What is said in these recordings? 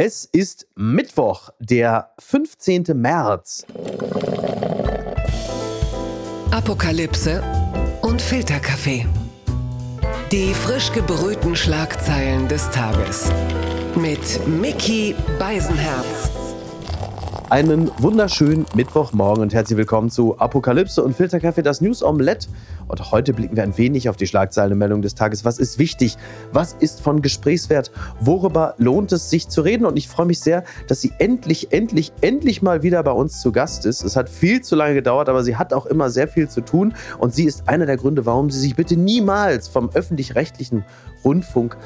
Es ist Mittwoch, der 15. März. Apokalypse und Filterkaffee. Die frisch gebrühten Schlagzeilen des Tages. Mit Mickey Beisenherz. Einen wunderschönen Mittwochmorgen und herzlich willkommen zu Apokalypse und Filterkaffee, das News Omelette. Und heute blicken wir ein wenig auf die Schlagzeilenmeldung des Tages. Was ist wichtig? Was ist von Gesprächswert? Worüber lohnt es sich zu reden? Und ich freue mich sehr, dass sie endlich, endlich, endlich mal wieder bei uns zu Gast ist. Es hat viel zu lange gedauert, aber sie hat auch immer sehr viel zu tun. Und sie ist einer der Gründe, warum sie sich bitte niemals vom öffentlich-rechtlichen Rundfunk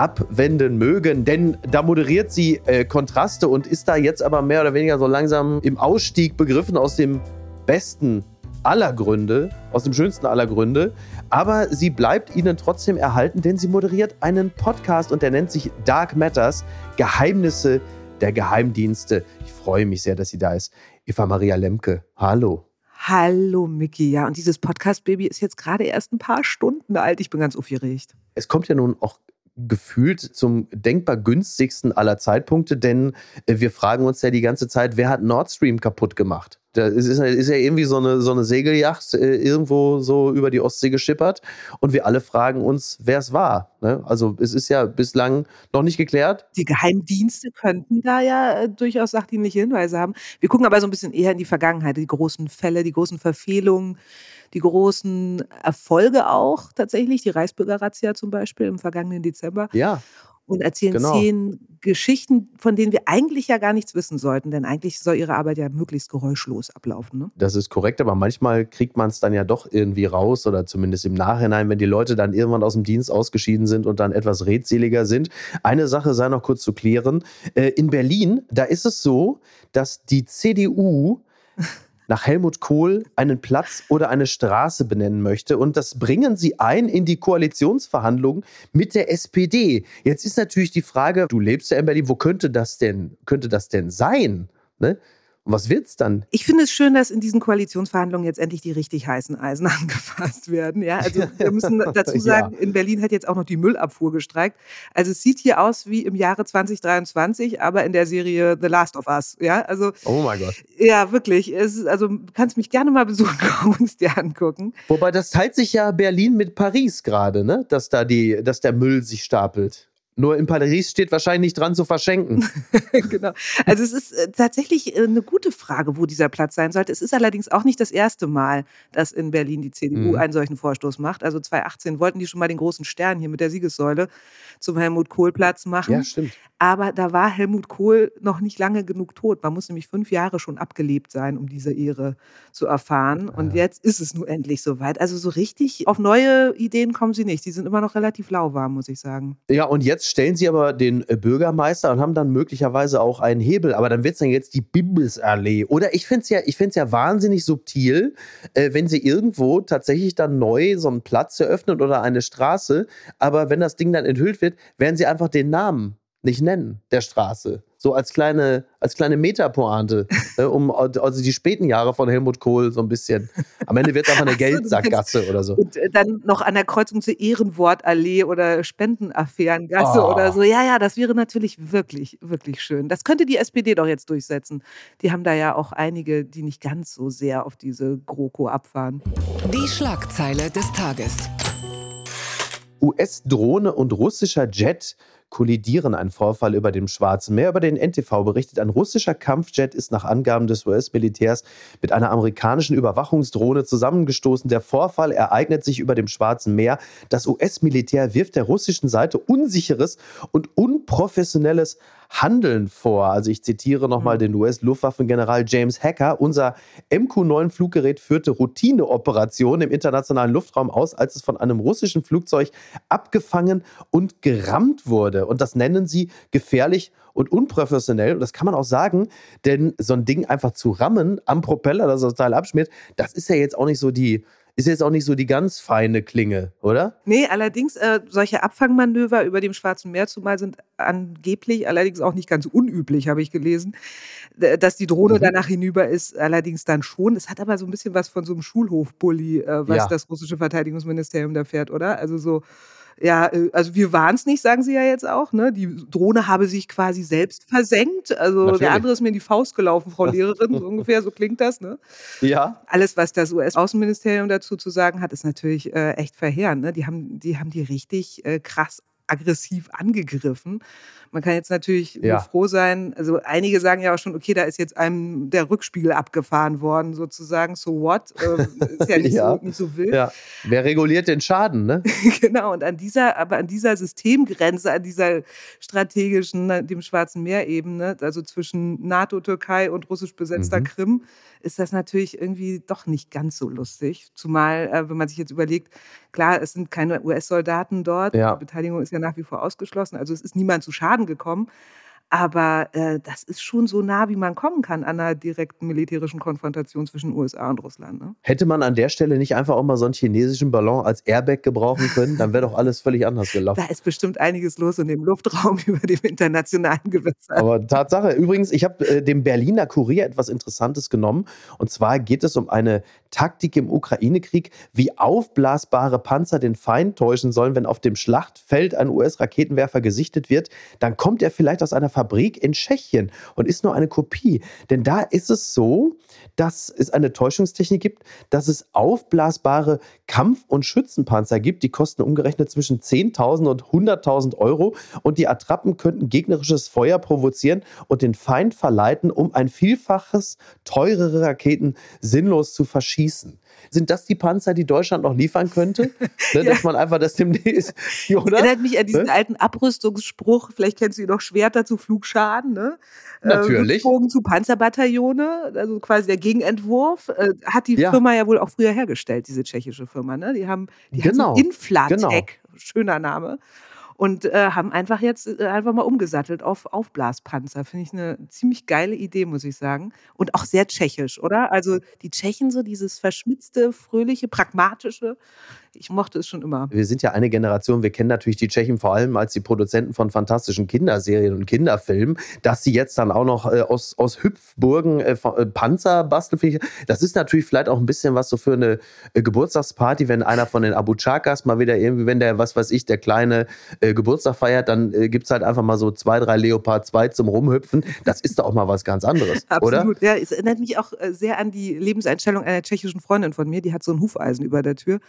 abwenden mögen, denn da moderiert sie äh, Kontraste und ist da jetzt aber mehr oder weniger so langsam im Ausstieg begriffen aus dem besten aller Gründe, aus dem schönsten aller Gründe. Aber sie bleibt ihnen trotzdem erhalten, denn sie moderiert einen Podcast und der nennt sich Dark Matters, Geheimnisse der Geheimdienste. Ich freue mich sehr, dass sie da ist. Eva Maria Lemke, hallo. Hallo Miki, ja, und dieses Podcast-Baby ist jetzt gerade erst ein paar Stunden alt. Ich bin ganz aufgeregt. Es kommt ja nun auch gefühlt zum denkbar günstigsten aller Zeitpunkte, denn äh, wir fragen uns ja die ganze Zeit, wer hat Nord Stream kaputt gemacht? Da ist, ist ja irgendwie so eine, so eine Segelyacht äh, irgendwo so über die Ostsee geschippert und wir alle fragen uns, wer es war. Ne? Also es ist ja bislang noch nicht geklärt. Die Geheimdienste könnten da ja äh, durchaus sachdienliche Hinweise haben. Wir gucken aber so ein bisschen eher in die Vergangenheit, die großen Fälle, die großen Verfehlungen die großen Erfolge auch tatsächlich, die Reichsbürger-Razzia zum Beispiel im vergangenen Dezember. Ja. Und erzählen genau. zehn Geschichten, von denen wir eigentlich ja gar nichts wissen sollten, denn eigentlich soll ihre Arbeit ja möglichst geräuschlos ablaufen. Ne? Das ist korrekt, aber manchmal kriegt man es dann ja doch irgendwie raus oder zumindest im Nachhinein, wenn die Leute dann irgendwann aus dem Dienst ausgeschieden sind und dann etwas redseliger sind. Eine Sache sei noch kurz zu klären. Äh, in Berlin, da ist es so, dass die CDU nach Helmut Kohl einen Platz oder eine Straße benennen möchte. Und das bringen sie ein in die Koalitionsverhandlungen mit der SPD. Jetzt ist natürlich die Frage, du lebst ja in Berlin, wo könnte das denn, könnte das denn sein? Ne? Und was wird's dann? Ich finde es schön, dass in diesen Koalitionsverhandlungen jetzt endlich die richtig heißen Eisen angefasst werden. Ja, also wir müssen dazu sagen, ja. in Berlin hat jetzt auch noch die Müllabfuhr gestreikt. Also es sieht hier aus wie im Jahre 2023, aber in der Serie The Last of Us. Ja, also. Oh mein Gott. Ja, wirklich. Es also du kannst mich gerne mal besuchen und es dir angucken. Wobei das teilt sich ja Berlin mit Paris gerade, ne? Dass da die, dass der Müll sich stapelt. Nur in Paris steht wahrscheinlich nicht dran zu verschenken. genau. Also es ist äh, tatsächlich äh, eine gute Frage, wo dieser Platz sein sollte. Es ist allerdings auch nicht das erste Mal, dass in Berlin die CDU mhm. einen solchen Vorstoß macht. Also 2018 wollten die schon mal den großen Stern hier mit der Siegessäule zum Helmut Kohl Platz machen. Ja, stimmt. Aber da war Helmut Kohl noch nicht lange genug tot. Man muss nämlich fünf Jahre schon abgelebt sein, um diese Ehre zu erfahren. Und ja. jetzt ist es nun endlich soweit. Also so richtig auf neue Ideen kommen sie nicht. Die sind immer noch relativ lauwarm, muss ich sagen. Ja, und jetzt stellen sie aber den äh, Bürgermeister und haben dann möglicherweise auch einen Hebel. Aber dann wird es dann jetzt die Bimbesallee. Oder ich finde es ja, ja wahnsinnig subtil, äh, wenn sie irgendwo tatsächlich dann neu so einen Platz eröffnen oder eine Straße. Aber wenn das Ding dann enthüllt wird, werden sie einfach den Namen nicht nennen, der Straße. So als kleine, als kleine Metapointe, äh, um also die späten Jahre von Helmut Kohl so ein bisschen. Am Ende wird es einfach eine Geldsackgasse oder so. Und äh, dann noch an der Kreuzung zur Ehrenwortallee oder Spendenaffärengasse oh. oder so. Ja, ja, das wäre natürlich wirklich, wirklich schön. Das könnte die SPD doch jetzt durchsetzen. Die haben da ja auch einige, die nicht ganz so sehr auf diese GroKo abfahren. Die Schlagzeile des Tages. US-Drohne und russischer Jet kollidieren. Ein Vorfall über dem Schwarzen Meer. Über den NTV berichtet, ein russischer Kampfjet ist nach Angaben des US-Militärs mit einer amerikanischen Überwachungsdrohne zusammengestoßen. Der Vorfall ereignet sich über dem Schwarzen Meer. Das US-Militär wirft der russischen Seite unsicheres und unprofessionelles Handeln vor. Also ich zitiere nochmal mhm. den US-Luftwaffengeneral James Hacker. Unser MQ-9-Fluggerät führte Routineoperationen im internationalen Luftraum aus, als es von einem russischen Flugzeug abgefangen und gerammt wurde. Und das nennen sie gefährlich und unprofessionell. Und das kann man auch sagen, denn so ein Ding einfach zu rammen am Propeller, dass das Teil abschmiert, das ist ja jetzt auch nicht so die ist jetzt auch nicht so die ganz feine Klinge, oder? Nee, allerdings, äh, solche Abfangmanöver über dem Schwarzen Meer zumal sind angeblich, allerdings auch nicht ganz unüblich, habe ich gelesen. Dass die Drohne mhm. danach hinüber ist, allerdings dann schon. Es hat aber so ein bisschen was von so einem Schulhofbully, äh, was ja. das russische Verteidigungsministerium da fährt, oder? Also so Ja, äh, also wir waren es nicht, sagen sie ja jetzt auch. Ne? Die Drohne habe sich quasi selbst versenkt. Also Natürlich. der andere ist mir in die Faust gelaufen, Frau Lehrerin, so ungefähr, so klingt das. Ne? Ja. Alles, was das US-Außenministerium dazu zu sagen hat, ist natürlich äh, echt verheerend. Ne? Die, haben, die haben die richtig äh, krass aggressiv angegriffen. Man kann jetzt natürlich ja. froh sein, also einige sagen ja auch schon, okay, da ist jetzt einem der Rückspiegel abgefahren worden, sozusagen, so what? Ähm, ist ja nicht, ja. So, nicht so wild. Ja. Wer reguliert den Schaden, ne? genau, und an dieser, aber an dieser Systemgrenze, an dieser strategischen, ne, dem Schwarzen Meer-Ebene, also zwischen NATO, Türkei und russisch besetzter mhm. Krim, ist das natürlich irgendwie doch nicht ganz so lustig. Zumal, äh, wenn man sich jetzt überlegt, klar, es sind keine US-Soldaten dort, ja. die Beteiligung ist ja nach wie vor ausgeschlossen, also es ist niemand zu Schaden gekommen. Aber äh, das ist schon so nah, wie man kommen kann an einer direkten militärischen Konfrontation zwischen USA und Russland. Ne? Hätte man an der Stelle nicht einfach auch mal so einen chinesischen Ballon als Airbag gebrauchen können, dann wäre doch alles völlig anders gelaufen. Da ist bestimmt einiges los in dem Luftraum über dem internationalen Gewässer. Aber Tatsache, übrigens, ich habe äh, dem Berliner Kurier etwas Interessantes genommen. Und zwar geht es um eine Taktik im Ukraine-Krieg, wie aufblasbare Panzer den Feind täuschen sollen, wenn auf dem Schlachtfeld ein US-Raketenwerfer gesichtet wird. Dann kommt er vielleicht aus einer Fabrik in Tschechien und ist nur eine Kopie. Denn da ist es so, dass es eine Täuschungstechnik gibt, dass es aufblasbare Kampf- und Schützenpanzer gibt. Die kosten umgerechnet zwischen 10.000 und 100.000 Euro und die Attrappen könnten gegnerisches Feuer provozieren und den Feind verleiten, um ein Vielfaches teurere Raketen sinnlos zu verschießen. Sind das die Panzer, die Deutschland noch liefern könnte? Ne, ja. Dass man einfach das demnächst, oder? Erinnert mich an diesen ne? alten Abrüstungsspruch, vielleicht kennst du ihn noch, Schwerter zu Flugschaden, ne? Äh, Natürlich. Äh, zu Panzerbataillone, also quasi der Gegenentwurf, äh, hat die ja. Firma ja wohl auch früher hergestellt, diese tschechische Firma, ne? Die haben, die genau. haben so Inflatec, genau. schöner Name und äh, haben einfach jetzt äh, einfach mal umgesattelt auf Aufblaspanzer. Finde ich eine ziemlich geile Idee, muss ich sagen. Und auch sehr tschechisch, oder? Also die Tschechen so dieses verschmitzte, fröhliche, pragmatische, ich mochte es schon immer. Wir sind ja eine Generation, wir kennen natürlich die Tschechen vor allem als die Produzenten von fantastischen Kinderserien und Kinderfilmen, dass sie jetzt dann auch noch äh, aus, aus Hüpfburgen äh, äh Panzer basteln. Das ist natürlich vielleicht auch ein bisschen was so für eine äh, Geburtstagsparty, wenn einer von den Abu Chakas mal wieder irgendwie, wenn der, was weiß ich, der kleine äh, Geburtstag feiert, dann äh, gibt es halt einfach mal so zwei, drei Leopard 2 zum Rumhüpfen. Das ist doch auch mal was ganz anderes, Absolut. oder? Ja, es erinnert mich auch sehr an die Lebenseinstellung einer tschechischen Freundin von mir, die hat so ein Hufeisen über der Tür.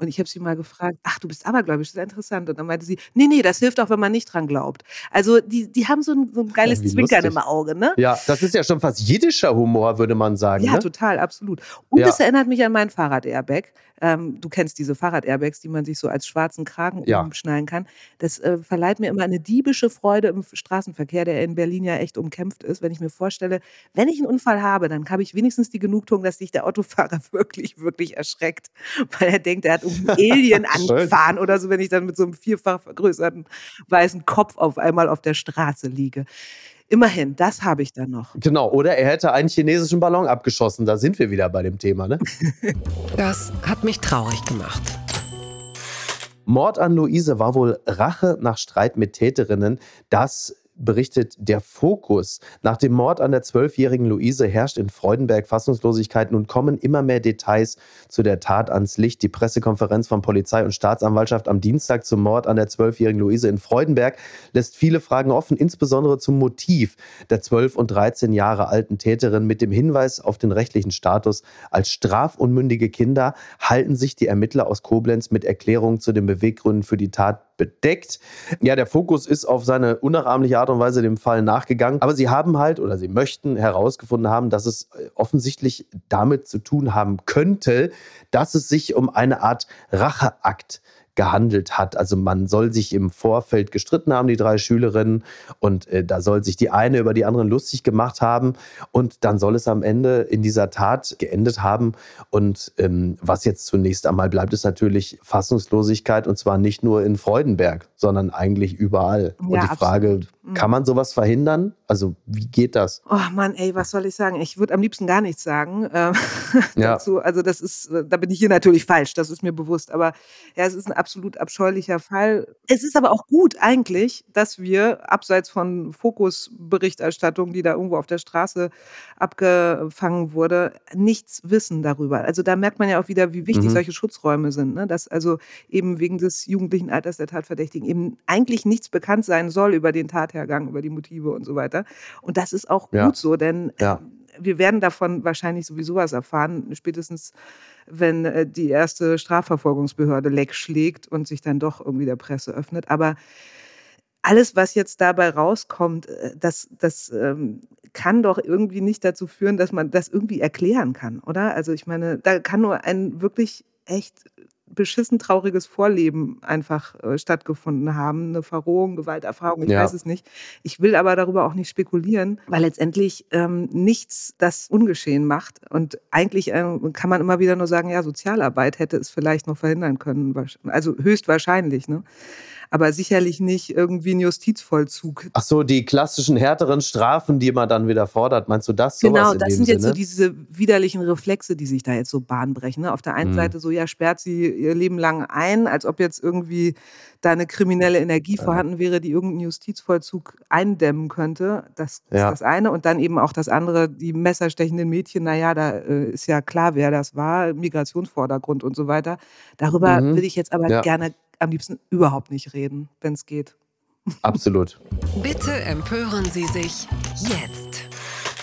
Und ich habe sie mal gefragt, ach, du bist abergläubisch, das ist interessant. Und dann meinte sie, nee, nee, das hilft auch, wenn man nicht dran glaubt. Also die, die haben so ein, so ein geiles ja, Zwinkern lustig. im Auge, ne? Ja, das ist ja schon fast jiddischer Humor, würde man sagen. Ja, ne? total, absolut. Und ja. erinnert mich an mein Fahrrad-Airbag. Ähm, du kennst diese Fahrrad-Airbags, die man sich so als schwarzen Kragen ja. umschneiden kann. Das äh, verleiht mir immer eine diebische Freude im Straßenverkehr, der in Berlin ja echt umkämpft ist. Wenn ich mir vorstelle, wenn ich einen Unfall habe, dann habe ich wenigstens die Genugtuung, dass sich der Autofahrer wirklich, wirklich erschreckt, weil er denkt, er hat um Alien angefahren oder so, wenn ich dann mit so einem vierfach vergrößerten weißen Kopf auf einmal auf der Straße liege. Immerhin, das habe ich dann noch. Genau, oder er hätte einen chinesischen Ballon abgeschossen. Da sind wir wieder bei dem Thema, ne? das hat mich traurig gemacht. Mord an Luise war wohl Rache nach Streit mit Täterinnen. Das berichtet der Fokus. Nach dem Mord an der zwölfjährigen Luise herrscht in Freudenberg Fassungslosigkeit. Nun kommen immer mehr Details zu der Tat ans Licht. Die Pressekonferenz von Polizei und Staatsanwaltschaft am Dienstag zum Mord an der zwölfjährigen Luise in Freudenberg lässt viele Fragen offen, insbesondere zum Motiv der zwölf und dreizehn Jahre alten Täterin. Mit dem Hinweis auf den rechtlichen Status als strafunmündige Kinder halten sich die Ermittler aus Koblenz mit Erklärungen zu den Beweggründen für die Tat bedeckt. Ja, der Fokus ist auf seine unnachahmliche Art und Weise dem Fall nachgegangen. Aber sie haben halt oder sie möchten herausgefunden haben, dass es äh, offensichtlich damit zu tun haben könnte, dass es sich um eine Art Racheakt gehandelt hat. Also man soll sich im Vorfeld gestritten haben, die drei Schülerinnen, und äh, da soll sich die eine über die anderen lustig gemacht haben und dann soll es am Ende in dieser Tat geendet haben. Und ähm, was jetzt zunächst einmal bleibt, ist natürlich Fassungslosigkeit und zwar nicht nur in Freudenberg, sondern eigentlich überall. Ja, und die Frage, absolut. Mhm. kann man sowas verhindern? Also wie geht das? Oh Mann, ey, was soll ich sagen? Ich würde am liebsten gar nichts sagen. Ähm, ja. dazu. Also das ist, da bin ich hier natürlich falsch, das ist mir bewusst. Aber ja, es ist ein absolut absolut abscheulicher Fall. Es ist aber auch gut eigentlich, dass wir abseits von Fokusberichterstattung, die da irgendwo auf der Straße abgefangen wurde, nichts wissen darüber. Also da merkt man ja auch wieder, wie wichtig mhm. solche Schutzräume sind, ne? dass also eben wegen des jugendlichen Alters der Tatverdächtigen eben eigentlich nichts bekannt sein soll über den Tathergang, über die Motive und so weiter. Und das ist auch ja. gut so, denn ja. wir werden davon wahrscheinlich sowieso was erfahren, spätestens wenn äh, die erste Strafverfolgungsbehörde leck schlägt und sich dann doch irgendwie der Presse öffnet. Aber alles, was jetzt dabei rauskommt, äh, das, das ähm, kann doch irgendwie nicht dazu führen, dass man das irgendwie erklären kann, oder? Also ich meine, da kann nur ein wirklich echt beschissen trauriges Vorleben einfach äh, stattgefunden haben, eine Verrohung, Gewalterfahrung, ich ja. weiß es nicht. Ich will aber darüber auch nicht spekulieren, weil letztendlich ähm, nichts das ungeschehen macht. Und eigentlich äh, kann man immer wieder nur sagen, ja, Sozialarbeit hätte es vielleicht noch verhindern können, also höchstwahrscheinlich. Ne? Aber sicherlich nicht irgendwie ein Justizvollzug. Ach so, die klassischen härteren Strafen, die man dann wieder fordert, meinst du das? Genau, das sind jetzt so diese widerlichen Reflexe, die sich da jetzt so bahnbrechen. Ne? Auf der einen mhm. Seite so, ja, sperrt sie ihr Leben lang ein, als ob jetzt irgendwie da eine kriminelle Energie ja. vorhanden wäre, die irgendeinen Justizvollzug eindämmen könnte. Das ist ja. das eine. Und dann eben auch das andere, die messerstechenden Mädchen, naja, da äh, ist ja klar, wer das war, Migrationsvordergrund und so weiter. Darüber mhm. will ich jetzt aber ja. gerne am liebsten überhaupt nicht reden, wenn es geht. Absolut. Bitte empören Sie sich jetzt.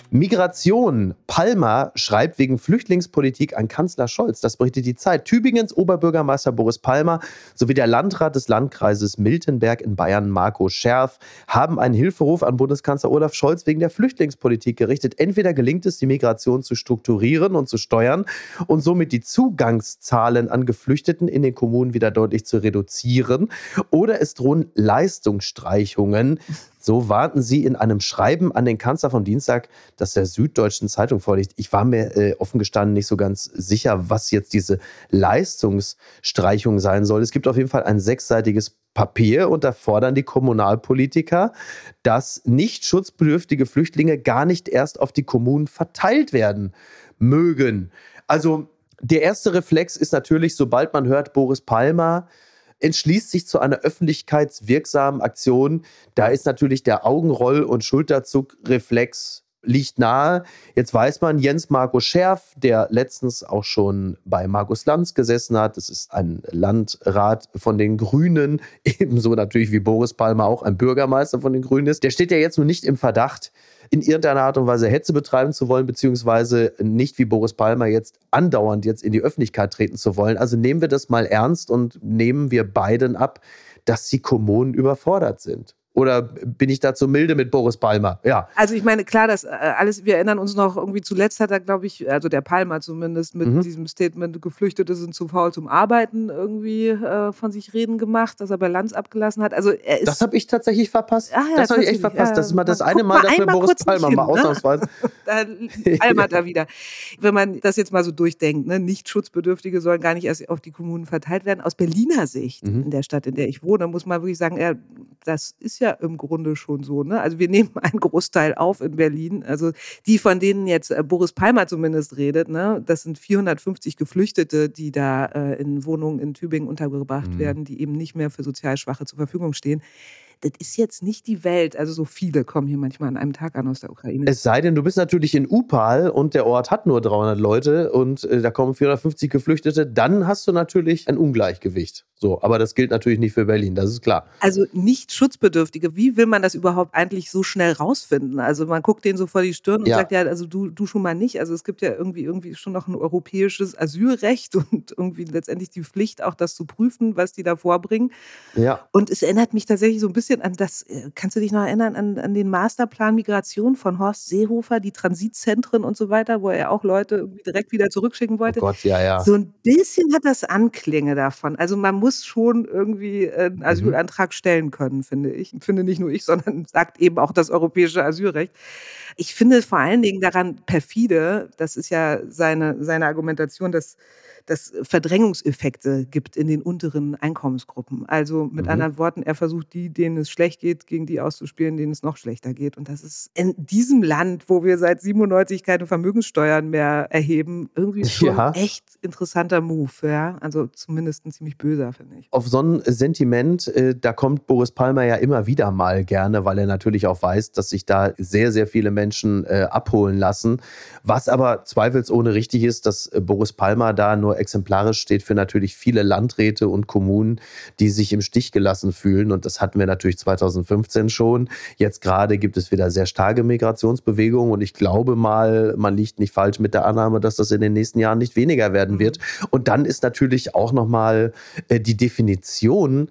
Migration. Palmer schreibt wegen Flüchtlingspolitik an Kanzler Scholz. Das berichtet die Zeit. Tübingens Oberbürgermeister Boris Palmer sowie der Landrat des Landkreises Miltenberg in Bayern, Marco Scherf, haben einen Hilferuf an Bundeskanzler Olaf Scholz wegen der Flüchtlingspolitik gerichtet. Entweder gelingt es, die Migration zu strukturieren und zu steuern und somit die Zugangszahlen an Geflüchteten in den Kommunen wieder deutlich zu reduzieren, oder es drohen Leistungsstreichungen so warnten sie in einem Schreiben an den Kanzler vom Dienstag, das der Süddeutschen Zeitung vorliegt. Ich war mir äh, offen gestanden nicht so ganz sicher, was jetzt diese Leistungsstreichung sein soll. Es gibt auf jeden Fall ein sechsseitiges Papier und da fordern die Kommunalpolitiker, dass nicht schutzbedürftige Flüchtlinge gar nicht erst auf die Kommunen verteilt werden mögen. Also der erste Reflex ist natürlich, sobald man hört, Boris Palmer entschließt sich zu einer öffentlichkeitswirksamen Aktion. Da ist natürlich der Augenroll- und Schulterzugreflex liegt nahe. Jetzt weiß man, Jens Marco Scherf, der letztens auch schon bei Markus Lanz gesessen hat, das ist ein Landrat von den Grünen, ebenso natürlich wie Boris Palmer auch ein Bürgermeister von den Grünen ist, der steht ja jetzt nur nicht im Verdacht, in irgendeiner Art und Weise Hetze betreiben zu wollen, beziehungsweise nicht wie Boris Palmer jetzt andauernd jetzt in die Öffentlichkeit treten zu wollen. Also nehmen wir das mal ernst und nehmen wir beiden ab, dass die Kommunen überfordert sind. Oder bin ich da zu milde mit Boris Palmer? Ja. Also ich meine, klar, das äh, alles, wir erinnern uns noch, irgendwie zuletzt hat er, glaube ich, also der Palmer zumindest mit mhm. diesem Statement, Geflüchtete sind zu faul zum Arbeiten irgendwie äh, von sich reden gemacht, dass er bei Lanz abgelassen hat. Also er ist das habe ich tatsächlich verpasst. Ah, ja, das habe ich echt verpasst. Ja, das ist mal das eine Mal, dass wir Boris Palmer hin, mal ne? ausnahmsweise. Palmer da wieder. Wenn man das jetzt mal so durchdenkt, ne? nicht Schutzbedürftige sollen gar nicht erst auf die Kommunen verteilt werden. Aus Berliner Sicht, mhm. in der Stadt, in der ich wohne, muss man wirklich sagen, ja, das ist ja im Grunde schon so. Ne? Also wir nehmen einen Großteil auf in Berlin. Also die, von denen jetzt äh, Boris Palmer zumindest redet, ne? das sind 450 Geflüchtete, die da äh, in Wohnungen in Tübingen untergebracht mhm. werden, die eben nicht mehr für sozial Schwache zur Verfügung stehen das ist jetzt nicht die Welt. Also so viele kommen hier manchmal an einem Tag an aus der Ukraine. Es sei denn, du bist natürlich in Upal und der Ort hat nur 300 Leute und äh, da kommen 450 Geflüchtete, dann hast du natürlich ein Ungleichgewicht. So, aber das gilt natürlich nicht für Berlin, das ist klar. Also nicht Schutzbedürftige, wie will man das überhaupt eigentlich so schnell rausfinden? Also man guckt denen so vor die Stirn und ja. sagt ja, also du, du schon mal nicht. Also es gibt ja irgendwie, irgendwie schon noch ein europäisches Asylrecht und irgendwie letztendlich die Pflicht, auch das zu prüfen, was die da vorbringen. Ja. Und es erinnert mich tatsächlich so ein bisschen bisschen an das, äh, kannst du dich noch erinnern, an, an den Masterplan Migration von Horst Seehofer, die Transitzentren und so weiter, wo er auch Leute direkt wieder zurückschicken oh wollte? Oh Gott, ja, ja. So ein bisschen hat das Anklänge davon. Also man muss schon irgendwie einen mhm. Asylantrag stellen können, finde ich. Finde nicht nur ich, sondern sagt eben auch das europäische Asylrecht. Ich finde vor allen Dingen daran perfide, das ist ja seine, seine Argumentation, dass das Verdrängungseffekte gibt in den unteren Einkommensgruppen. Also mit mhm. anderen Worten, er versucht die, denen es schlecht geht, gegen die auszuspielen, denen es noch schlechter geht. Und das ist in diesem Land, wo wir seit 97 keine Vermögenssteuern mehr erheben, irgendwie schon ja. echt interessanter Move. Ja? Also zumindest ein ziemlich böser, finde ich. Auf so ein Sentiment, äh, da kommt Boris Palmer ja immer wieder mal gerne, weil er natürlich auch weiß, dass sich da sehr, sehr viele Menschen äh, abholen lassen. Was aber zweifelsohne richtig ist, dass äh, Boris Palmer da nur exemplarisch steht für natürlich viele Landräte und Kommunen, die sich im Stich gelassen fühlen. Und das hatten wir natürlich 2015 schon. Jetzt gerade gibt es wieder sehr starke Migrationsbewegungen. Und ich glaube mal, man liegt nicht falsch mit der Annahme, dass das in den nächsten Jahren nicht weniger werden wird. Mhm. Und dann ist natürlich auch nochmal äh, die Definition,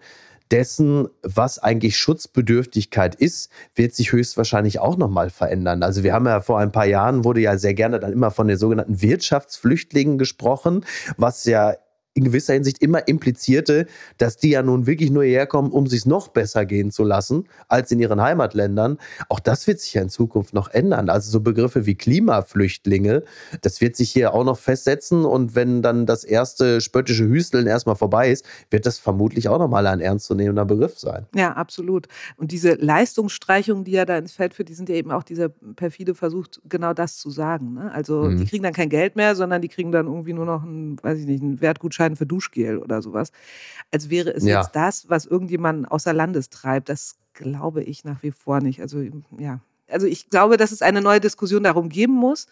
dessen, was eigentlich Schutzbedürftigkeit ist, wird sich höchstwahrscheinlich auch nochmal verändern. Also wir haben ja vor ein paar Jahren wurde ja sehr gerne dann immer von den sogenannten Wirtschaftsflüchtlingen gesprochen, was ja in gewisser Hinsicht immer implizierte, dass die ja nun wirklich nur hierher kommen, um sich noch besser gehen zu lassen als in ihren Heimatländern. Auch das wird sich ja in Zukunft noch ändern. Also so Begriffe wie Klimaflüchtlinge, das wird sich hier auch noch festsetzen. Und wenn dann das erste spöttische Hüsteln erstmal vorbei ist, wird das vermutlich auch nochmal ein ernstzunehmender Begriff sein. Ja, absolut. Und diese Leistungsstreichungen, die er da ins Feld führt, die sind ja eben auch dieser perfide Versuch, genau das zu sagen. Ne? Also mhm. die kriegen dann kein Geld mehr, sondern die kriegen dann irgendwie nur noch einen, weiß ich nicht, einen Wertgutschein Gutschein für Duschgel oder sowas. Als wäre es ja. jetzt das, was irgendjemanden außer Landes treibt. Das glaube ich nach wie vor nicht. Also ja, also ich glaube, dass es eine neue Diskussion darum geben muss.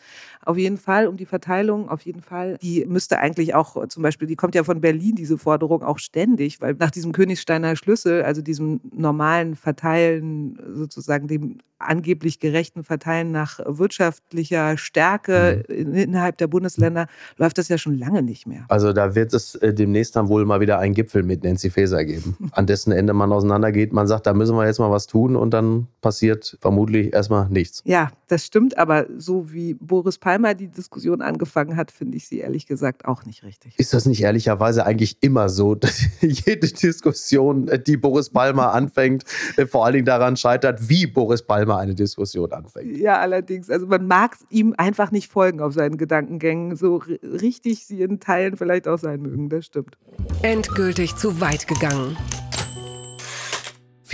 Auf jeden Fall um die Verteilung, auf jeden Fall. Die müsste eigentlich auch zum Beispiel, die kommt ja von Berlin, diese Forderung auch ständig, weil nach diesem Königsteiner Schlüssel, also diesem normalen Verteilen, sozusagen dem angeblich gerechten Verteilen nach wirtschaftlicher Stärke mhm. innerhalb der Bundesländer, läuft das ja schon lange nicht mehr. Also da wird es äh, demnächst dann wohl mal wieder einen Gipfel mit Nancy Faeser geben, an dessen Ende man auseinandergeht. Man sagt, da müssen wir jetzt mal was tun und dann passiert vermutlich erstmal nichts. Ja, das stimmt, aber so wie Boris Palmer die Diskussion angefangen hat, finde ich sie ehrlich gesagt auch nicht richtig. Ist das nicht ehrlicherweise eigentlich immer so, dass jede Diskussion, die Boris Palmer anfängt, äh, vor allen Dingen daran scheitert, wie Boris Palmer eine Diskussion anfängt? Ja, allerdings. Also man mag ihm einfach nicht folgen auf seinen Gedankengängen, so richtig sie in Teilen vielleicht auch sein mögen, das stimmt. Endgültig zu weit gegangen.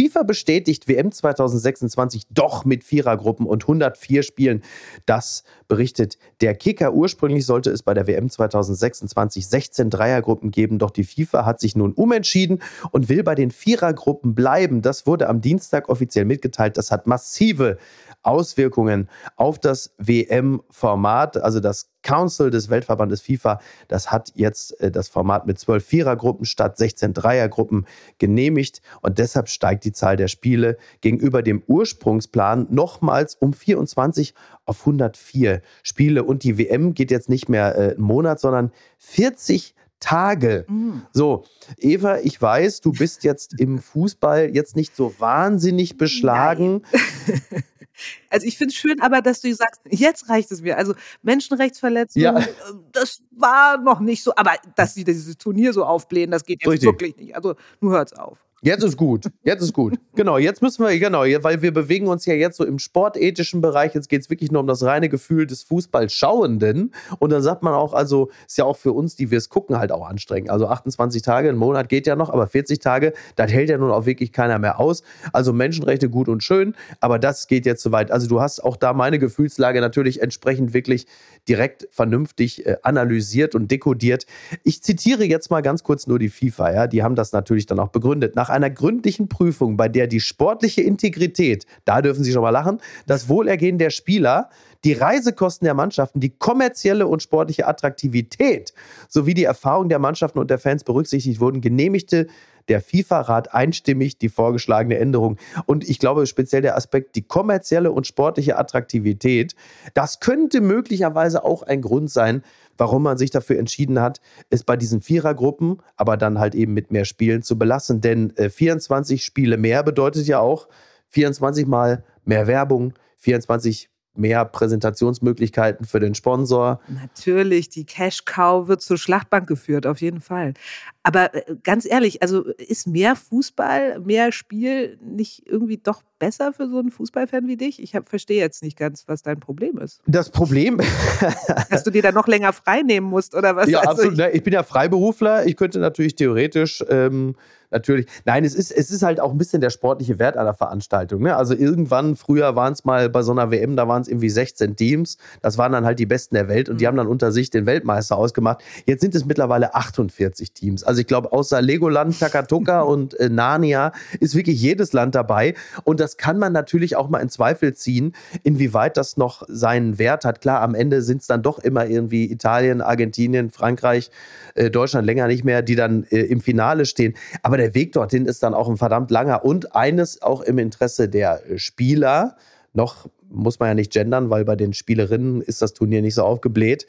FIFA bestätigt WM 2026 doch mit Vierergruppen und 104 Spielen. Das berichtet der Kicker. Ursprünglich sollte es bei der WM 2026 16 Dreiergruppen geben, doch die FIFA hat sich nun umentschieden und will bei den Vierergruppen bleiben. Das wurde am Dienstag offiziell mitgeteilt. Das hat massive Auswirkungen auf das WM-Format. Also das Council des Weltverbandes FIFA, das hat jetzt äh, das Format mit 12 Vierergruppen statt 16 Dreiergruppen genehmigt und deshalb steigt die Zahl der Spiele gegenüber dem Ursprungsplan nochmals um 24 auf 104 Spiele und die WM geht jetzt nicht mehr äh, einen Monat, sondern 40 Tage. Mhm. So, Eva, ich weiß, du bist jetzt im Fußball jetzt nicht so wahnsinnig beschlagen. Also ich finde es schön, aber dass du sagst, jetzt reicht es mir. Also Menschenrechtsverletzungen, ja. Äh, das war noch nicht so, aber dass sie dieses Turnier so aufblähen, das geht jetzt Richtig. wirklich nicht. Also nur hört's auf. Jetzt ist gut. Jetzt ist gut. Genau, jetzt müssen wir, genau, weil wir bewegen uns ja jetzt so im sportethischen Bereich. Jetzt geht es wirklich nur um das reine Gefühl des Fußballschauenden. Und dann sagt man auch, also ist ja auch für uns, die wir es gucken, halt auch anstrengend. Also 28 Tage, ein Monat geht ja noch, aber 40 Tage, das hält ja nun auch wirklich keiner mehr aus. Also Menschenrechte gut und schön, aber das geht jetzt zu weit. Also du hast auch da meine Gefühlslage natürlich entsprechend wirklich direkt vernünftig äh, analysiert und dekodiert. Ich zitiere jetzt mal ganz kurz nur die FIFA, ja. Die haben das natürlich dann auch begründet. Nach einer gründlichen Prüfung, bei der die sportliche Integrität, da dürfen Sie schon mal lachen, das Wohlergehen der Spieler, die Reisekosten der Mannschaften, die kommerzielle und sportliche Attraktivität sowie die Erfahrung der Mannschaften und der Fans berücksichtigt wurden, genehmigte der FIFA-Rat einstimmig die vorgeschlagene Änderung. Und ich glaube speziell der Aspekt, die kommerzielle und sportliche Attraktivität, das könnte möglicherweise auch ein Grund sein, warum man sich dafür entschieden hat, es bei diesen Vierergruppen, aber dann halt eben mit mehr Spielen zu belassen. Denn äh, 24 Spiele mehr bedeutet ja auch 24 mal mehr Werbung, 24 mehr Präsentationsmöglichkeiten für den Sponsor. Natürlich, die Cash Cow wird zur Schlachtbank geführt, auf jeden Fall. Aber äh, ganz ehrlich, also ist mehr Fußball, mehr Spiel nicht irgendwie doch besser für so einen Fußballfan wie dich? Ich verstehe jetzt nicht ganz, was dein Problem ist. Das Problem. Dass du dir da noch länger frei nehmen musst, oder was? Ja, also absolut. Ich, ich bin ja Freiberufler. Ich könnte natürlich theoretisch. Ähm, natürlich. Nein, es ist, es ist halt auch ein bisschen der sportliche Wert einer Veranstaltung. Ne? Also irgendwann, früher waren es mal bei so einer WM, da waren es irgendwie 16 Teams. Das waren dann halt die Besten der Welt und die mhm. haben dann unter sich den Weltmeister ausgemacht. Jetzt sind es mittlerweile 48 Teams. Also ich glaube, außer Legoland, Takatoka und äh, Narnia ist wirklich jedes Land dabei. Und das kann man natürlich auch mal in Zweifel ziehen, inwieweit das noch seinen Wert hat. Klar, am Ende sind es dann doch immer irgendwie Italien, Argentinien, Frankreich, äh, Deutschland länger nicht mehr, die dann äh, im Finale stehen. Aber der Weg dorthin ist dann auch ein verdammt langer und eines auch im Interesse der äh, Spieler. Noch muss man ja nicht gendern, weil bei den Spielerinnen ist das Turnier nicht so aufgebläht.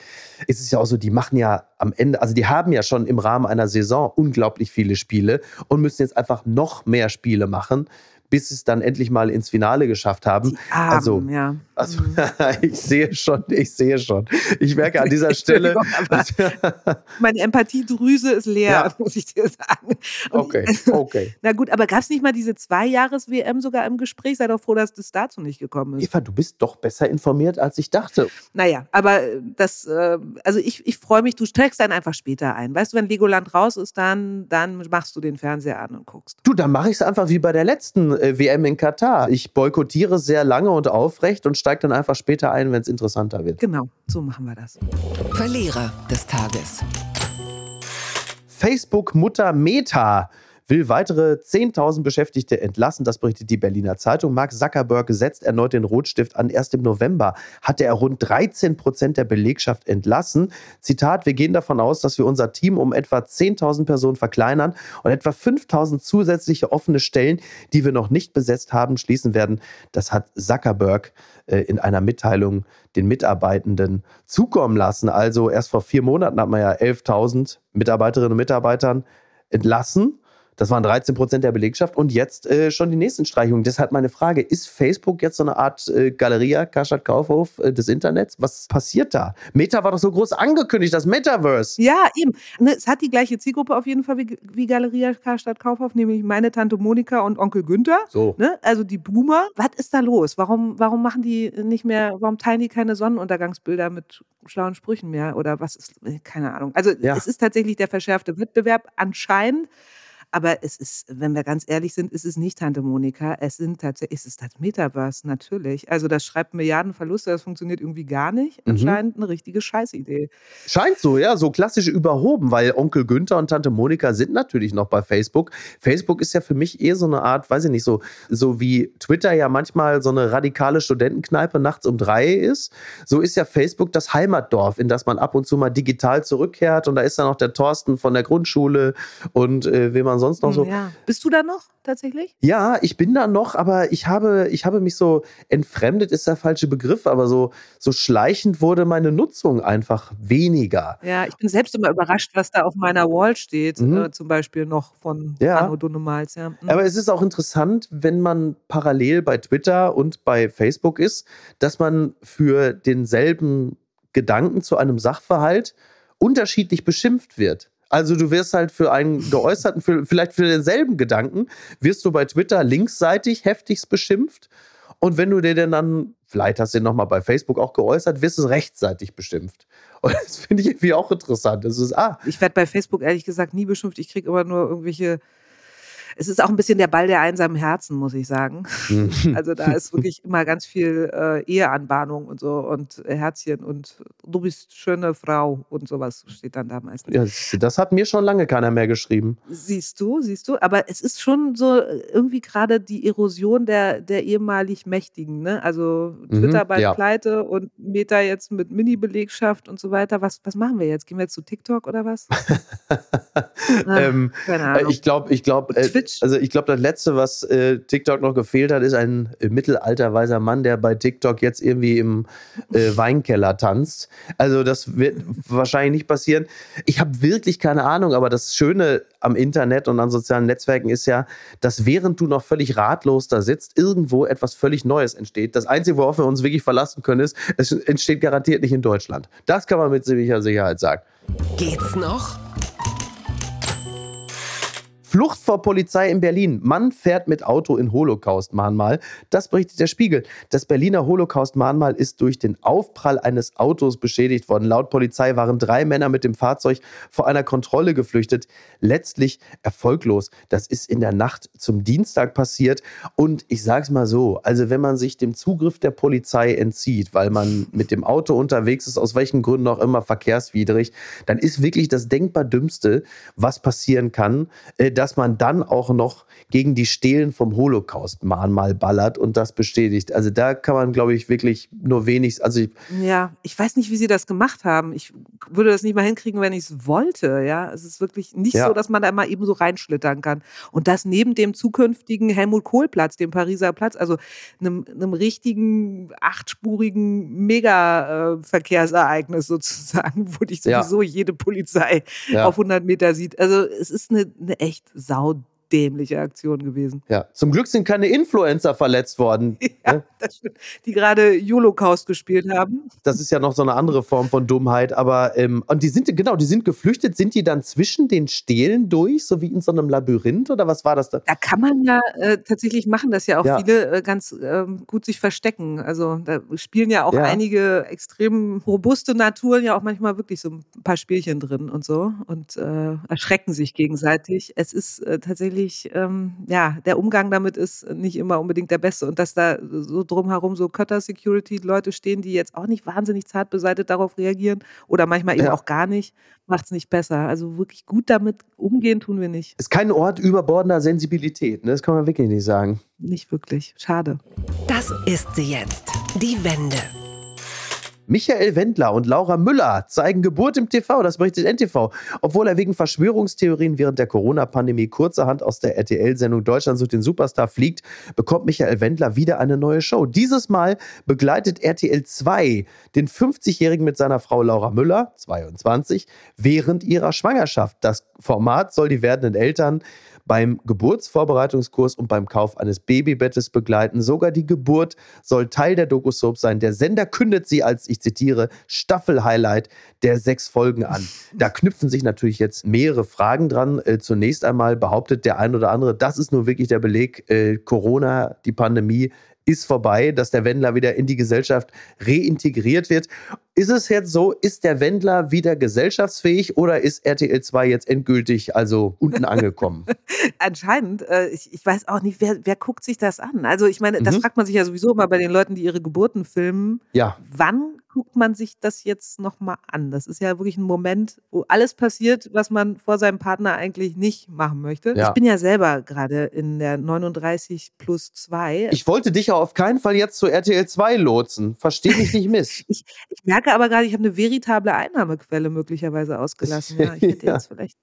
Es ist ja auch so, die machen ja am Ende, also die haben ja schon im Rahmen einer Saison unglaublich viele Spiele und müssen jetzt einfach noch mehr Spiele machen bis sie es dann endlich mal ins Finale geschafft haben. Armen, also, ja. also mhm. ich sehe schon, ich sehe schon. Ich merke an dieser Stelle. meine Empathiedrüse ist leer, ja. muss ich dir sagen. Und okay, okay. Na gut, aber gab es nicht mal diese Zwei-Jahres-WM sogar im Gespräch? Sei doch froh, dass das dazu nicht gekommen ist. Eva, du bist doch besser informiert, als ich dachte. Naja, aber das, äh, also ich, ich freue mich, du streckst dann einfach später ein. Weißt du, wenn Legoland raus ist, dann, dann machst du den Fernseher an und guckst. Du, dann mache ich es einfach wie bei der letzten äh, WM in Katar. Ich boykottiere sehr lange und aufrecht und steige dann einfach später ein, wenn es interessanter wird. Genau, so machen wir das. Verlierer des Tages. Facebook-Mutter Meta will weitere 10.000 Beschäftigte entlassen. Das berichtet die Berliner Zeitung. Mark Zuckerberg setzt erneut den Rotstift an. Erst im November hatte er rund 13 Prozent der Belegschaft entlassen. Zitat, wir gehen davon aus, dass wir unser Team um etwa 10.000 Personen verkleinern und etwa 5.000 zusätzliche offene Stellen, die wir noch nicht besetzt haben, schließen werden. Das hat Zuckerberg äh, in einer Mitteilung den Mitarbeitenden zukommen lassen. Also erst vor vier Monaten hat man ja 11.000 Mitarbeiterinnen und Mitarbeitern entlassen. Das waren 13 Prozent der Belegschaft und jetzt äh, schon die nächsten Streichungen. Deshalb meine Frage, ist Facebook jetzt so eine Art äh, Galeria, Karstadt Kaufhof äh, des Internets? Was passiert da? Meta war doch so groß angekündigt, das Metaverse. Ja, eben. Ne, es hat die gleiche Zielgruppe auf jeden Fall wie, wie Galeria, Karstadt Kaufhof, nämlich meine Tante Monika und Onkel Günther. So. Ne? Also die Boomer. Was ist da los? Warum, warum machen die nicht mehr, warum teilen die keine Sonnenuntergangsbilder mit schlauen Sprüchen mehr? Oder was ist, äh, keine Ahnung. Also ja. es ist tatsächlich der verschärfte Wettbewerb anscheinend. Aber es ist, wenn wir ganz ehrlich sind, ist es nicht Tante Monika. Es sind tatsächlich, es ist das Metaverse, natürlich. Also das schreibt Milliardenverluste, das funktioniert irgendwie gar nicht. Mhm. Anscheinend eine richtige Scheißidee. Scheint so, ja, so klassisch überhoben, weil Onkel Günther und Tante Monika sind natürlich noch bei Facebook. Facebook ist ja für mich eher so eine Art, weiß ich nicht, so, so wie Twitter ja manchmal so eine radikale Studentenkneipe nachts um drei ist. So ist ja Facebook das Heimatdorf, in das man ab und zu mal digital zurückkehrt. Und da ist dann auch der Thorsten von der Grundschule und äh, wie man sonst noch hm, so. Ja. Bist du da noch tatsächlich? Ja, ich bin da noch, aber ich habe, ich habe mich so entfremdet, ist der falsche Begriff, aber so, so schleichend wurde meine Nutzung einfach weniger. Ja, ich bin selbst immer überrascht, was da auf meiner Wall steht, mhm. äh, zum Beispiel noch von ja. Anno Dunnemals. Ja. Mhm. Aber es ist auch interessant, wenn man parallel bei Twitter und bei Facebook ist, dass man für denselben Gedanken zu einem Sachverhalt unterschiedlich beschimpft wird. Also du wirst halt für einen geäußerten, für, vielleicht für denselben Gedanken, wirst du bei Twitter linksseitig heftigst beschimpft. Und wenn du dir denn dann, vielleicht hast du den nochmal bei Facebook auch geäußert, wirst du rechtsseitig beschimpft. Und das finde ich irgendwie auch interessant. Das ist, ah. Ich werde bei Facebook ehrlich gesagt nie beschimpft. Ich kriege immer nur irgendwelche es ist auch ein bisschen der Ball der einsamen Herzen, muss ich sagen. Mhm. Also da ist wirklich immer ganz viel äh, Eheanbahnung und so und Herzchen und du bist schöne Frau und sowas steht dann da meistens. Ja, das hat mir schon lange keiner mehr geschrieben. Siehst du, siehst du. Aber es ist schon so äh, irgendwie gerade die Erosion der, der ehemalig Mächtigen. Ne? Also Twitter mhm, bei ja. Pleite und Meta jetzt mit Mini-Belegschaft und so weiter. Was, was machen wir jetzt? Gehen wir jetzt zu TikTok oder was? Ach, ähm, keine Ahnung. Ich glaube, ich glaube, äh, also ich glaube, das Letzte, was äh, TikTok noch gefehlt hat, ist ein äh, mittelalterweiser Mann, der bei TikTok jetzt irgendwie im äh, Weinkeller tanzt. Also das wird wahrscheinlich nicht passieren. Ich habe wirklich keine Ahnung, aber das Schöne am Internet und an sozialen Netzwerken ist ja, dass während du noch völlig ratlos da sitzt, irgendwo etwas völlig Neues entsteht. Das Einzige, worauf wir uns wirklich verlassen können, ist, es entsteht garantiert nicht in Deutschland. Das kann man mit ziemlicher Sicherheit sagen. Geht's noch? Flucht vor Polizei in Berlin. Mann fährt mit Auto in Holocaust-Mahnmal. Das berichtet der Spiegel. Das Berliner Holocaust-Mahnmal ist durch den Aufprall eines Autos beschädigt worden. Laut Polizei waren drei Männer mit dem Fahrzeug vor einer Kontrolle geflüchtet. Letztlich erfolglos. Das ist in der Nacht zum Dienstag passiert. Und ich sage es mal so, also wenn man sich dem Zugriff der Polizei entzieht, weil man mit dem Auto unterwegs ist, aus welchen Gründen auch immer verkehrswidrig, dann ist wirklich das denkbar Dümmste, was passieren kann, äh, dass man dann auch noch gegen die Stelen vom Holocaust-Mahnmal ballert und das bestätigt. Also da kann man, glaube ich, wirklich nur wenig. Also ich, ja, ich weiß nicht, wie sie das gemacht haben. Ich würde das nicht mal hinkriegen, wenn ich es wollte. Ja, es ist wirklich nicht ja. so, dass man da mal eben so reinschlittern kann. Und das neben dem zukünftigen Helmut Kohl-Platz, dem Pariser Platz, also einem, einem richtigen achtspurigen Mega-Verkehrsereignis sozusagen, wo dich sowieso ja. jede Polizei ja. auf 100 Meter sieht. Also es ist eine, eine echt sau dämliche Aktion gewesen. Ja, zum Glück sind keine Influencer verletzt worden. ja, ne? stimmt. Die gerade Holocaust gespielt haben. Das ist ja noch so eine andere Form von Dummheit. Aber, ähm, und die sind, genau, die sind geflüchtet. Sind die dann zwischen den Stelen durch, so wie in so einem Labyrinth oder was war das da? Da kann man ja äh, tatsächlich machen, dass ja auch ja. viele äh, ganz äh, gut sich verstecken. Also da spielen ja auch ja. einige extrem robuste Naturen ja auch manchmal wirklich so ein paar Spielchen drin und so und äh, erschrecken sich gegenseitig. Es ist äh, tatsächlich tatsächlich, ähm, ja, der Umgang damit ist nicht immer unbedingt der beste. Und dass da so drumherum so Cutter-Security-Leute stehen, die jetzt auch nicht wahnsinnig zart beseitigt darauf reagieren oder manchmal eben ja. auch gar nicht, macht es nicht besser. Also wirklich gut damit umgehen tun wir nicht. Ist kein Ort überbordender Sensibilität, ne? das kann man wirklich nicht sagen. Nicht wirklich. Schade. Das ist sie jetzt. Die Wende. Michael Wendler und Laura Müller zeigen Geburt im TV, das berichtet NTV. Obwohl er wegen Verschwörungstheorien während der Corona-Pandemie kurzerhand aus der RTL-Sendung Deutschland sucht den Superstar fliegt, bekommt Michael Wendler wieder eine neue Show. Dieses Mal begleitet RTL 2 den 50-Jährigen mit seiner Frau Laura Müller, 22, während ihrer Schwangerschaft. Das Format soll die werdenden Eltern beim Geburtsvorbereitungskurs und beim Kauf eines Babybettes begleiten. Sogar die Geburt soll Teil der Doku-Soap sein. Der Sender kündet sie als, ich zitiere, Staffel-Highlight der sechs Folgen an. Da knüpfen sich natürlich jetzt mehrere Fragen dran. Äh, zunächst einmal behauptet der ein oder andere, das ist nur wirklich der Beleg, äh, Corona, die Pandemie ist vorbei, dass der Wendler wieder in die Gesellschaft reintegriert wird. Ist es jetzt so, ist der Wendler wieder gesellschaftsfähig oder ist RTL 2 jetzt endgültig also unten angekommen? Anscheinend. Äh, ich, ich, weiß auch nicht, wer, wer guckt sich das an? Also ich meine, das mhm. fragt man sich ja sowieso immer bei den Leuten, die ihre Geburten filmen. Ja. Wann guckt man sich das jetzt nochmal an? Das ist ja wirklich ein Moment, wo alles passiert, was man vor seinem Partner eigentlich nicht machen möchte. Ja. Ich bin ja selber gerade in der 39 plus 2. Ich wollte dich ja auf keinen Fall jetzt zu RTL 2 lotsen. Verstehe mich nicht miss. ich, ich merke aber gerade, ich habe eine veritable Einnahmequelle möglicherweise ausgelassen. Ja, ich hätte ja. jetzt vielleicht.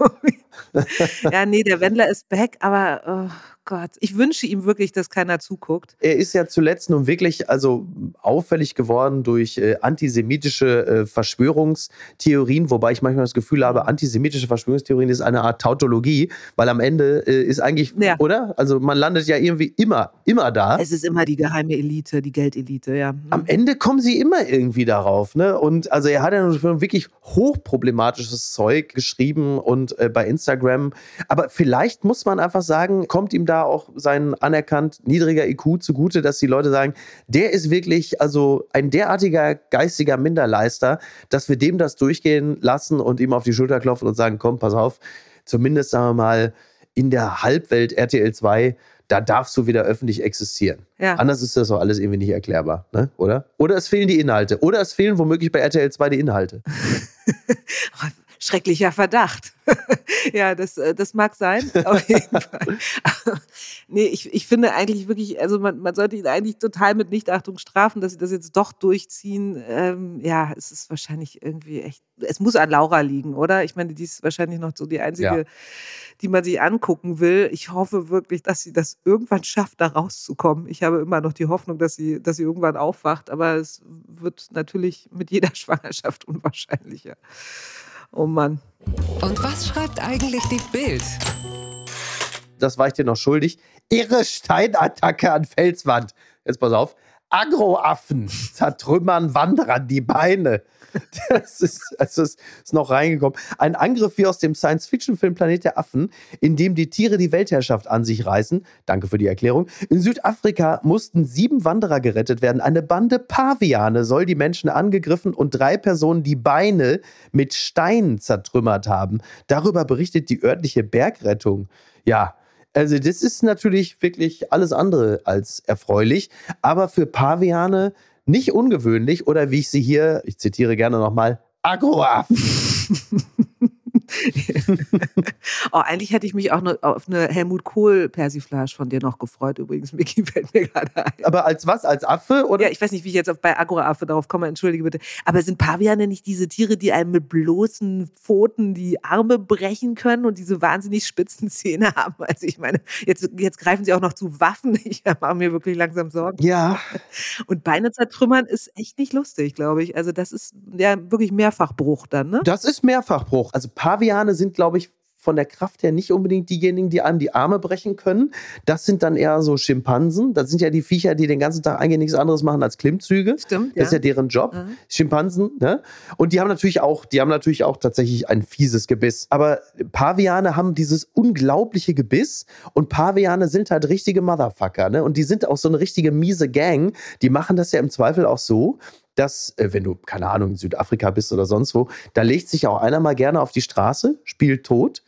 ja, nee, der Wendler ist back, aber. Oh. Gott, ich wünsche ihm wirklich, dass keiner zuguckt. Er ist ja zuletzt nun wirklich also auffällig geworden durch äh, antisemitische äh, Verschwörungstheorien, wobei ich manchmal das Gefühl habe, antisemitische Verschwörungstheorien ist eine Art Tautologie, weil am Ende äh, ist eigentlich, ja. oder? Also man landet ja irgendwie immer, immer da. Es ist immer die geheime Elite, die Geldelite, ja. Am Ende kommen sie immer irgendwie darauf, ne? Und also er hat ja nun wirklich hochproblematisches Zeug geschrieben und äh, bei Instagram. Aber vielleicht muss man einfach sagen, kommt ihm da da auch sein anerkannt niedriger IQ zugute, dass die Leute sagen, der ist wirklich also ein derartiger geistiger Minderleister, dass wir dem das durchgehen lassen und ihm auf die Schulter klopfen und sagen, komm, pass auf, zumindest sagen wir mal in der Halbwelt RTL 2 da darfst du wieder öffentlich existieren. Ja. Anders ist das auch alles irgendwie nicht erklärbar, ne? oder? Oder es fehlen die Inhalte. Oder es fehlen womöglich bei RTL 2 die Inhalte. schrecklicher Verdacht. ja, das, äh, das mag sein, auf jeden Fall. nee, ich, ich finde eigentlich wirklich, also man, man sollte ihn eigentlich total mit Nichtachtung strafen, dass sie das jetzt doch durchziehen. Ähm, ja, es ist wahrscheinlich irgendwie echt, es muss an Laura liegen, oder? Ich meine, die ist wahrscheinlich noch so die einzige, ja. die man sich angucken will. Ich hoffe wirklich, dass sie das irgendwann schafft, da rauszukommen. Ich habe immer noch die Hoffnung, dass sie, dass sie irgendwann aufwacht, aber es wird natürlich mit jeder Schwangerschaft unwahrscheinlicher. Oh Mann. Und was schreibt eigentlich die Bild? Das war ich dir noch schuldig. Irre Steinattacke an Felswand. Jetzt pass auf. Agroaffen zertrümmern Wanderern die Beine. Das ist, also ist, ist noch reingekommen. Ein Angriff wie aus dem Science-Fiction-Film Planet der Affen, in dem die Tiere die Weltherrschaft an sich reißen. Danke für die Erklärung. In Südafrika mussten sieben Wanderer gerettet werden. Eine Bande Paviane soll die Menschen angegriffen und drei Personen die Beine mit Steinen zertrümmert haben. Darüber berichtet die örtliche Bergrettung. Ja, also das ist natürlich wirklich alles andere als erfreulich. Aber für Paviane nicht ungewöhnlich oder wie ich sie hier, ich zitiere gerne nochmal, Agroaf. oh, eigentlich hätte ich mich auch noch auf eine Helmut Kohl Persiflage von dir noch gefreut. Übrigens, Micky fällt mir gerade ein. Aber als was? Als Affe? Oder? Ja, ich weiß nicht, wie ich jetzt auf, bei Agroaffe darauf komme, entschuldige bitte. Aber sind Paviane nicht diese Tiere, die einem mit bloßen Pfoten die Arme brechen können und diese wahnsinnig spitzen Zähne haben? Also ich meine, jetzt, jetzt greifen sie auch noch zu Waffen. Ich mache mir wirklich langsam Sorgen. Ja. Und Beine zertrümmern ist echt nicht lustig, glaube ich. Also das ist ja wirklich Mehrfachbruch dann, ne? Das ist Mehrfachbruch. Also Paviane sind, glaube ich, von der Kraft her nicht unbedingt diejenigen, die einem die Arme brechen können. Das sind dann eher so Schimpansen. Das sind ja die Viecher, die den ganzen Tag eigentlich nichts anderes machen als Klimmzüge. Stimmt. Das ja. ist ja deren Job. Mhm. Schimpansen. Ne? Und die haben natürlich auch, die haben natürlich auch tatsächlich ein fieses Gebiss. Aber Paviane haben dieses unglaubliche Gebiss und Paviane sind halt richtige Motherfucker. Ne? Und die sind auch so eine richtige miese Gang. Die machen das ja im Zweifel auch so, dass, äh, wenn du, keine Ahnung, in Südafrika bist oder sonst wo, da legt sich auch einer mal gerne auf die Straße, spielt tot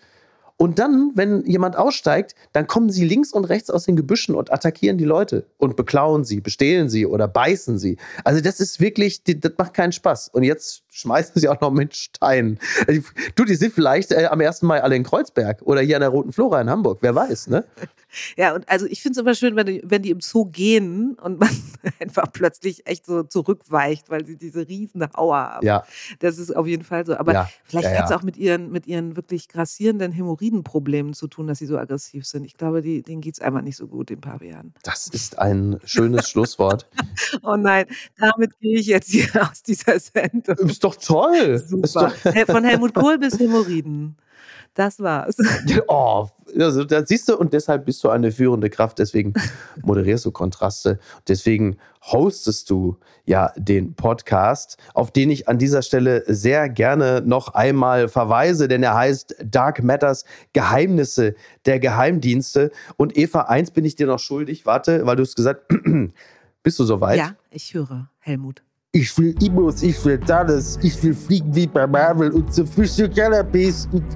und dann, wenn jemand aussteigt, dann kommen sie links und rechts aus den Gebüschen und attackieren die Leute und beklauen sie, bestehlen sie oder beißen sie. Also das ist wirklich, das macht keinen Spaß. Und jetzt schmeißen sie auch noch mit Steinen. Du, die sind vielleicht äh, am 1. Mai alle in Kreuzberg oder hier an der Roten Flora in Hamburg. Wer weiß, ne? Ja, und also ich finde es immer schön, wenn die, wenn die im Zoo gehen und man einfach plötzlich echt so zurückweicht, weil sie diese riesen Hauer haben. Ja. Das ist auf jeden Fall so. Aber ja. vielleicht ja, hat es auch mit ihren, mit ihren wirklich grassierenden Hämorrhoidenproblemen zu tun, dass sie so aggressiv sind. Ich glaube, die, denen geht es einfach nicht so gut, den Pavianen. Das ist ein schönes Schlusswort. oh nein, damit gehe ich jetzt hier aus dieser Sendung. Ist doch toll. Super. Doch Von Helmut Kohl bis Hämorrhoiden. Das war's. Oh, also da siehst du, und deshalb bist du eine führende Kraft, deswegen moderierst du Kontraste. Deswegen hostest du ja den Podcast, auf den ich an dieser Stelle sehr gerne noch einmal verweise, denn er heißt Dark Matters Geheimnisse der Geheimdienste. Und Eva, eins bin ich dir noch schuldig. Warte, weil du es gesagt Bist du soweit? Ja, ich höre, Helmut. Ich will Immos, ich will alles. Ich will fliegen wie bei Marvel und zum Frühstück Cannabis und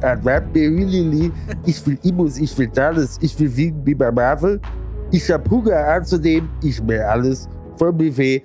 Lili. Ich will Immos, ich will alles. Ich will fliegen wie bei Marvel. Ich hab Hunger anzunehmen. Ich will alles vom Buffet.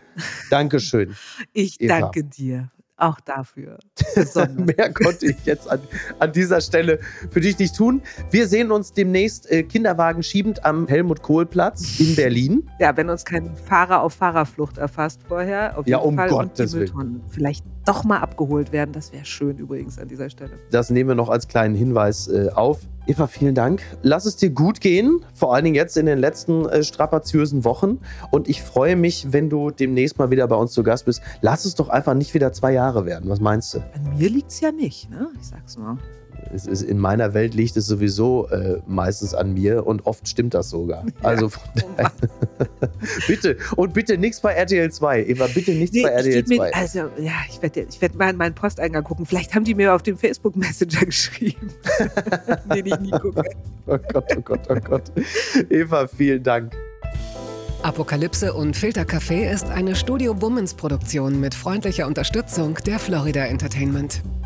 Dankeschön. Ich Eva. danke dir auch dafür. Mehr konnte ich jetzt an, an, dieser Stelle für dich nicht tun. Wir sehen uns demnächst äh, Kinderwagen schiebend am Helmut-Kohl-Platz in Berlin. Ja, wenn uns kein Fahrer auf Fahrerflucht erfasst vorher. ja, um Fall. Gottes Willen. Vielleicht doch mal abgeholt werden. Das wäre schön übrigens an dieser Stelle. Das nehmen wir noch als kleinen Hinweis äh, auf. Eva, vielen Dank. Lass es dir gut gehen, vor allen Dingen jetzt in den letzten äh, strapaziösen Wochen. Und ich freue mich, wenn du demnächst mal wieder bei uns zu Gast bist. Lass es doch einfach nicht wieder zwei Jahre werden. Was meinst du? An mir liegt es ja nicht, ne? Ich sag's mal es ist, in meiner Welt liegt es sowieso äh, meistens an mir und oft stimmt das sogar. Ja. Also oh bitte und bitte nichts bei RTL 2. Eva, bitte nichts nee, bei RTL 2. Mir, also ja, ich werde ich werd mal in meinen Posteingang gucken. Vielleicht haben die mir auf dem Facebook Messenger geschrieben, den ich nie gucke. Oh Gott, oh Gott, oh Gott. Eva, vielen Dank. Apokalypse und Filtercafé ist eine Studio Bummens Produktion mit freundlicher Unterstützung der Florida Entertainment.